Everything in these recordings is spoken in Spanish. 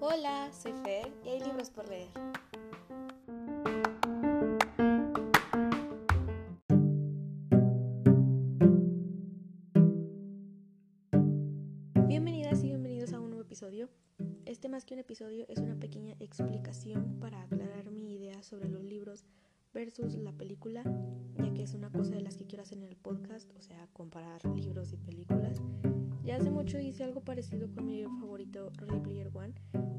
Hola, soy Fer y hay libros por leer. Bienvenidas y bienvenidos a un nuevo episodio. Este más que un episodio es una pequeña explicación para aclarar mi idea sobre los libros versus la película, en el podcast, o sea, comparar libros y películas. Ya hace mucho hice algo parecido con mi libro favorito, Ready Player One,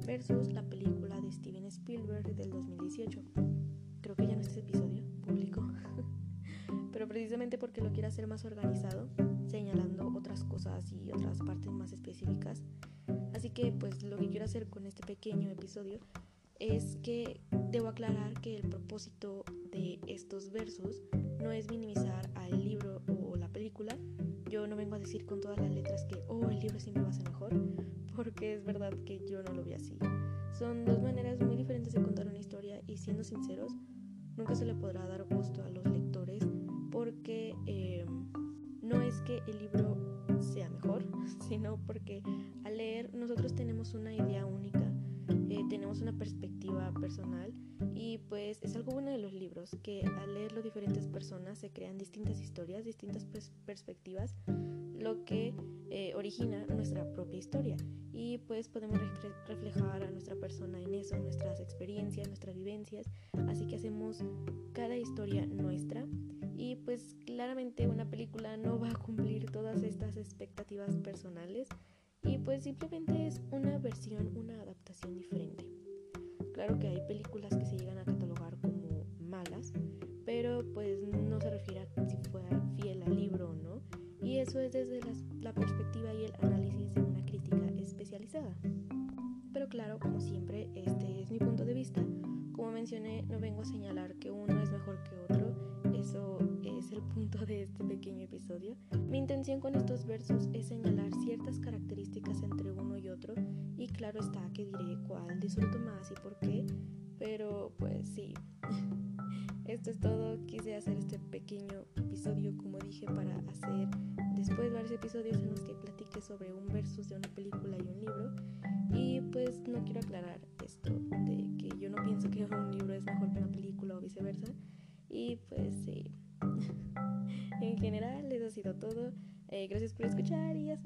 versus la película de Steven Spielberg del 2018. Creo que ya no es este episodio público, pero precisamente porque lo quiero hacer más organizado, señalando otras cosas y otras partes más específicas. Así que pues lo que quiero hacer con este pequeño episodio es que debo aclarar que el propósito de estos versos no es minimizar al libro o la película. Yo no vengo a decir con todas las letras que, oh, el libro siempre va a ser mejor, porque es verdad que yo no lo vi así. Son dos maneras muy diferentes de contar una historia y siendo sinceros, nunca se le podrá dar gusto a los lectores porque eh, no es que el libro sea mejor, sino porque al leer nosotros tenemos una idea única una perspectiva personal y pues es algo bueno de los libros, que al leerlo diferentes personas se crean distintas historias, distintas perspectivas, lo que eh, origina nuestra propia historia. Y pues podemos reflejar a nuestra persona en eso, nuestras experiencias, nuestras vivencias, así que hacemos cada historia nuestra. Y pues claramente una película no va a cumplir todas estas expectativas personales. Y pues simplemente es una versión, una adaptación diferente. Claro que hay películas que se llegan a catalogar como malas, pero pues no se refiere a si fue fiel al libro o no, y eso es desde la perspectiva y el análisis de una crítica especializada. Pero claro, como siempre, este es mi punto de vista. Como mencioné, no vengo a señalar que uno es mejor que otro, eso es el punto de este pequeño episodio. Mi intención con estos versos es señalar ciertas características entre uno y otro y claro está que diré cuál disfruto más y por qué, pero pues sí. Esto es todo, quise hacer este pequeño episodio como dije para hacer después varios episodios en los que platique sobre un versus de una película y un libro y pues no quiero aclarar pues sí. en general, eso ha sido todo. Eh, gracias por escuchar y hasta.